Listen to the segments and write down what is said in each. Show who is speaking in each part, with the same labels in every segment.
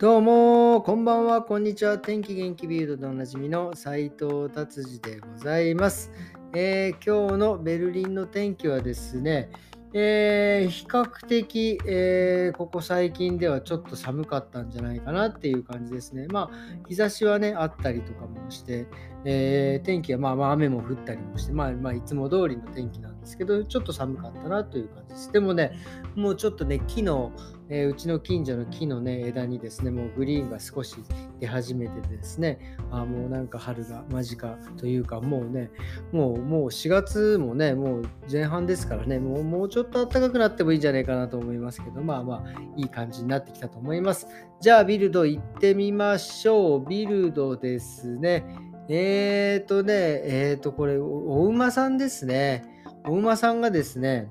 Speaker 1: どうも、こんばんは、こんにちは。天気元気ビルドでおなじみの斉藤達治でございます、えー、今日のベルリンの天気はですね、えー、比較的、えー、ここ最近ではちょっと寒かったんじゃないかなっていう感じですね。まあ、日差しはね、あったりとかもして、えー、天気はまあまあ雨も降ったりもして、まあまあいつも通りの天気なんですけど、ちょっと寒かったなという感じです。でもね、もうちょっとね、木の、えー、うちの近所の木のね、枝にですね、もうグリーンが少し出始めてですね、あもうなんか春が間近というか、もうね、もうもう4月もね、もう前半ですからね、もうもうちょっと暖かくなってもいいんじゃないかなと思いますけど、まあまあ、いい感じになってきたと思います。じゃあ、ビルド行ってみましょう。ビルドですね。えーとね、えーと、これ、お馬さんですね。お馬さんがですね、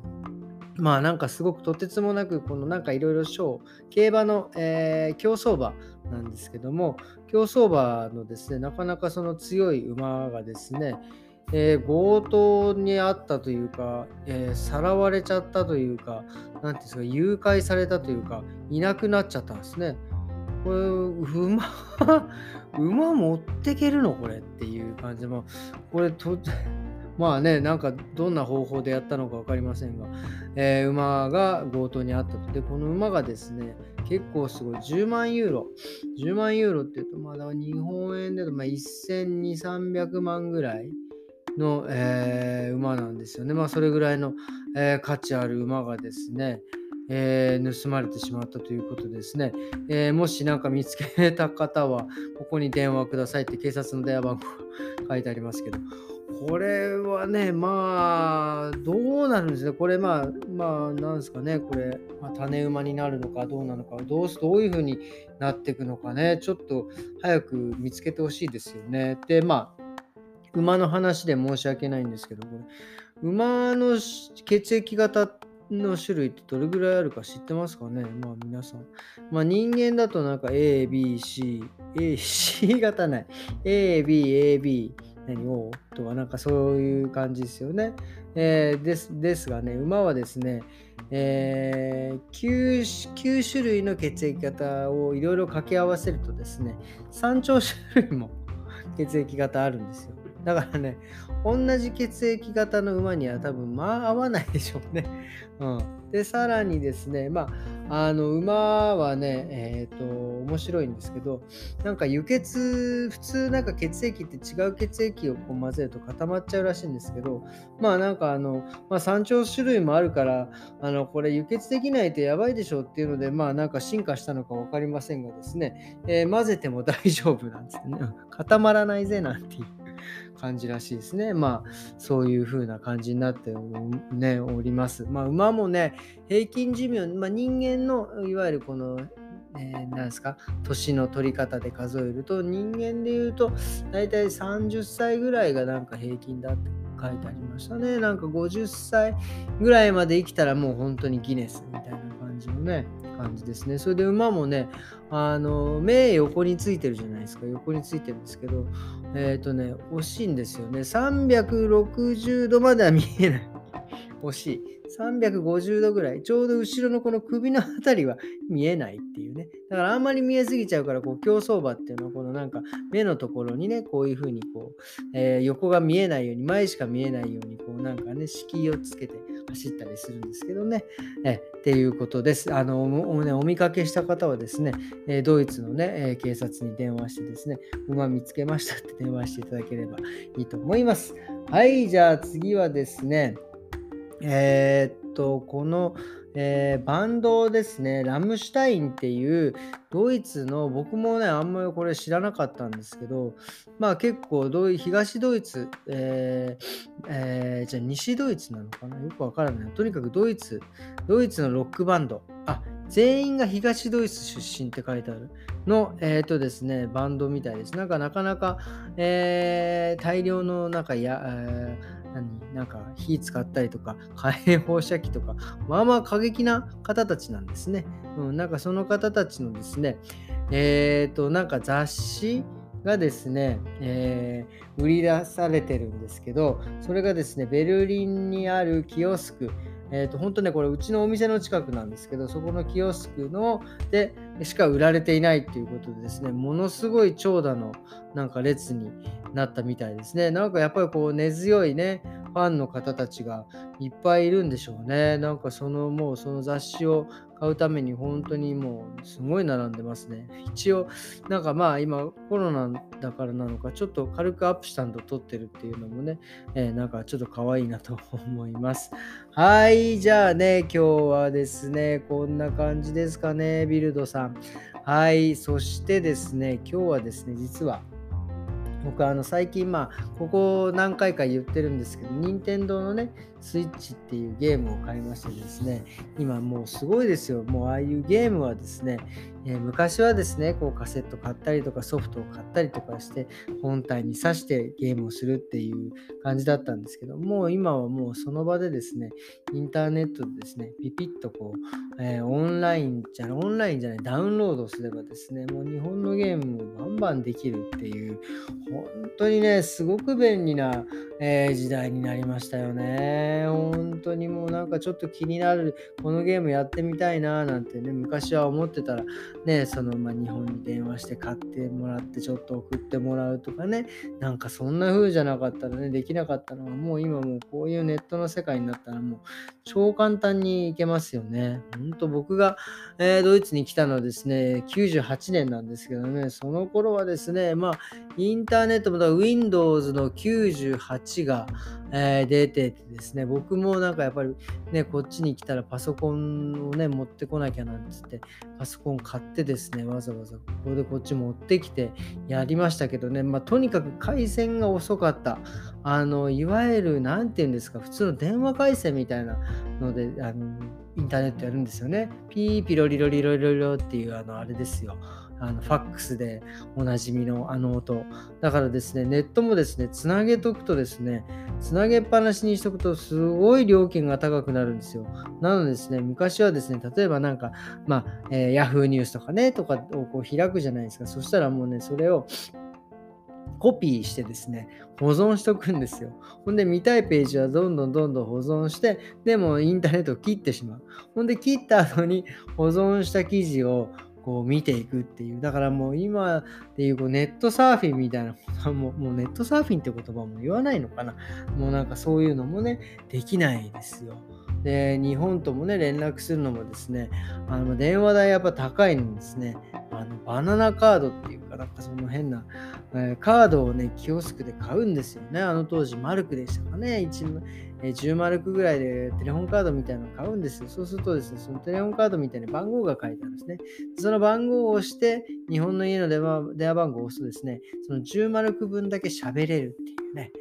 Speaker 1: まあなんかすごくとてつもなく、このなんかいろいろ賞、競馬の、えー、競走馬なんですけども、競走馬のですね、なかなかその強い馬がですね、えー、強盗にあったというか、えー、さらわれちゃったというか、なんていうんですか、誘拐されたというか、いなくなっちゃったんですね。これ、馬馬持ってけるのこれっていう感じで、まあ、これと、まあね、なんかどんな方法でやったのか分かりませんが、えー、馬が強盗にあったと。で、この馬がですね、結構すごい、10万ユーロ。10万ユーロっていうと、まだ日本円でまあ1200、300万ぐらいの、えー、馬なんですよね。まあそれぐらいの、えー、価値ある馬がですね、えー、盗まれてしまったということですね、えー、もし何か見つけた方は、ここに電話くださいって警察の電話番号が書いてありますけど、これはね、まあ、どうなるんですね。これ、まあ、まあ、なんですかね、これ、まあ、種馬になるのかどうなのか、どうすどういうふうになっていくのかね、ちょっと早く見つけてほしいですよね。で、まあ、馬の話で申し訳ないんですけど、これ馬の血液型の種類ってどれぐらいあるか知ってますかねまあ皆さん。まあ人間だとなんか A, B, C、A, C 型ない。A, B, A, B、何 O とかなんかそういう感じですよね。えー、ですですがね、馬はですね、えー、9, 9種類の血液型をいろいろ掛け合わせるとですね、3兆種類も 血液型あるんですよ。だからね、同じ血液型の馬には多分まあ合わないでしょうね。うん、で、さらにですね、まあ、あの馬はね、え、ー、と、面白いんですけど、なんか輸血、普通なんか血液って違う血液をこう混ぜると固まっちゃうらしいんですけど、まあなんかあの、まあ、山頂種類もあるから、あのこれ輸血できないとやばいでしょっていうので、まあなんか進化したのか分かりませんがですね、えー、混ぜても大丈夫なんですよね。固まらないぜなんていう。感じらしいですね。まあ、そういう風な感じになってね、おります。まあ、馬もね、平均寿命、まあ、人間のいわゆるこの、えー、ですか、年の取り方で数えると、人間で言うと、大体30歳ぐらいがなんか平均だって書いてありましたね。なんか50歳ぐらいまで生きたらもう本当にギネスみたいな感じのね、感じですね。それで馬もね、あの、目横についてるじゃないですか。横についてるんですけど、えっ、ー、とね、惜しいんですよね。360度までは見えない。惜しい。350度ぐらい、ちょうど後ろのこの首のあたりは見えないっていうね。だからあんまり見えすぎちゃうから、こう競走馬っていうのは、このなんか目のところにね、こういうふうにこう、えー、横が見えないように、前しか見えないように、こうなんかね、敷居をつけて走ったりするんですけどね。えっていうことです。あのおね、お見かけした方はですね、えドイツのね、え警察に電話してですね、馬見つけましたって電話していただければいいと思います。はい、じゃあ次はですね、えー、っと、この、えー、バンドですね、ラムシュタインっていうドイツの、僕もね、あんまりこれ知らなかったんですけど、まあ結構ドイ、東ドイツ、えーえー、じゃあ西ドイツなのかな？よくわからない。とにかくドイツ、ドイツのロックバンド。あ、全員が東ドイツ出身って書いてあるの、えっ、ー、とですね、バンドみたいです。なんかなかなか、えー、大量のなんかや、えー何？なんか火使ったりとか火炎放射器とかまあまあ過激な方たちなんですね。うん、なんかその方たちのですねえっ、ー、となんか雑誌がですね、えー、売り出されてるんですけどそれがですねベルリンにあるキオスクえっ、ー、と本当ねこれうちのお店の近くなんですけどそこのキオスクのでしか売られていないっていうことでですね、ものすごい長蛇のなんか列になったみたいですね。なんかやっぱりこう根強いね、ファンの方たちがいっぱいいるんでしょうね。なんかそのもうその雑誌を買うために本当にもうすごい並んでますね。一応なんかまあ今コロナだからなのかちょっと軽くアップしたんと撮ってるっていうのもね、えー、なんかちょっと可愛いなと思います。はい、じゃあね、今日はですね、こんな感じですかね、ビルドさん。はい、そしてですね、今日はですね、実は僕あの最近まあここ何回か言ってるんですけど任天堂のねスイッチっていうゲームを買いましてですね今もうすごいですよ。もうああいうゲームはですね、えー、昔はですねこうカセット買ったりとかソフトを買ったりとかして本体に挿してゲームをするっていう感じだったんですけどもう今はもうその場でですねインターネットでですねピピッとこう、えー、オンラインじゃオンラインじゃないダウンロードすればですねもう日本のゲームをバンバンできるっていう本当にねすごく便利な、えー、時代になりましたよね。本当にもうなんかちょっと気になるこのゲームやってみたいななんてね昔は思ってたらねそのまあ日本に電話して買ってもらってちょっと送ってもらうとかね。なんかそんな風じゃなかったらねできなかったのはもう今もうこういうネットの世界になったらもう超簡単にいけますよね。本当僕が、えー、ドイツに来たのはですね98年なんですけどね。その頃はですねまあインターネットもだ Windows の98が、えー、出ててですね、僕もなんかやっぱりね、こっちに来たらパソコンをね、持ってこなきゃなんつって、パソコン買ってですね、わざわざここでこっち持ってきてやりましたけどね、まあ、とにかく回線が遅かった。あの、いわゆる、なんて言うんですか、普通の電話回線みたいなので、あのインターネットやるんですよね。ピーピロリロリロリロっていうあのあれですよ。あのファックスでおなじみのあの音。だからですね、ネットもですね、つなげとくとですね、つなげっぱなしにしとくとすごい料金が高くなるんですよ。なのでですね、昔はですね、例えばなんか、まあ、えー、Yahoo ニュースとかね、とかをこう開くじゃないですか。そしたらもうね、それをコピーしてですね、保存しとくんですよ。ほんで、見たいページはどんどんどんどん保存して、でもインターネットを切ってしまう。ほんで、切った後に保存した記事をこう見ていくっていう。だからもう今でいうこうネットサーフィンみたいなことはもうもうネットサーフィンって言葉も言わないのかな。もうなんかそういうのもね、できないですよ。で、日本ともね、連絡するのもですね、あの電話代やっぱ高いんですね。あのバナナカードっていうか、なんかその変な、えー、カードをね、キオスクで買うんですよね。あの当時、マルクでしたかね。1え、10マルクぐらいでテレホンカードみたいなのを買うんですよ。そうするとですね、そのテレホンカードみたいな番号が書いてあるんですね。その番号を押して、日本の家の電話電話番号を押すとですね、その10マルク分だけ喋れるっていうね。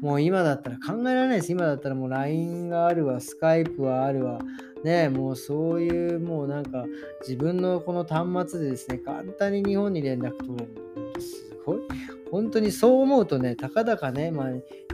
Speaker 1: もう今だったら考えられないです。今だったらもう LINE があるわ、Skype はあるわ。ね、もうそういうもうなんか自分のこの端末でですね、簡単に日本に連絡取れる。すごい。本当にそう思うとね、たかだかね、まあ、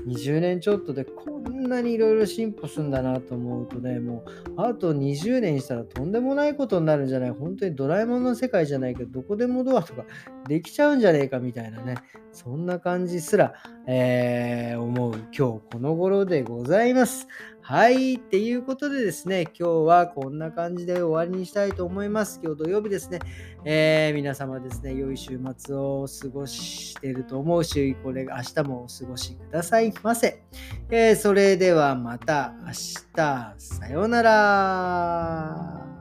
Speaker 1: 20年ちょっとでこんなにいろいろ進歩するんだなと思うとね、もうあと20年したらとんでもないことになるんじゃない本当にドラえもんの世界じゃないけど、どこでもドアとかできちゃうんじゃねえかみたいなね、そんな感じすら、えー、思う今日この頃でございます。はい。っていうことでですね、今日はこんな感じで終わりにしたいと思います。今日土曜日ですね、えー、皆様ですね、良い週末を過ごしてると思うし、これ明日もお過ごしくださいませ。えー、それではまた明日、さようなら。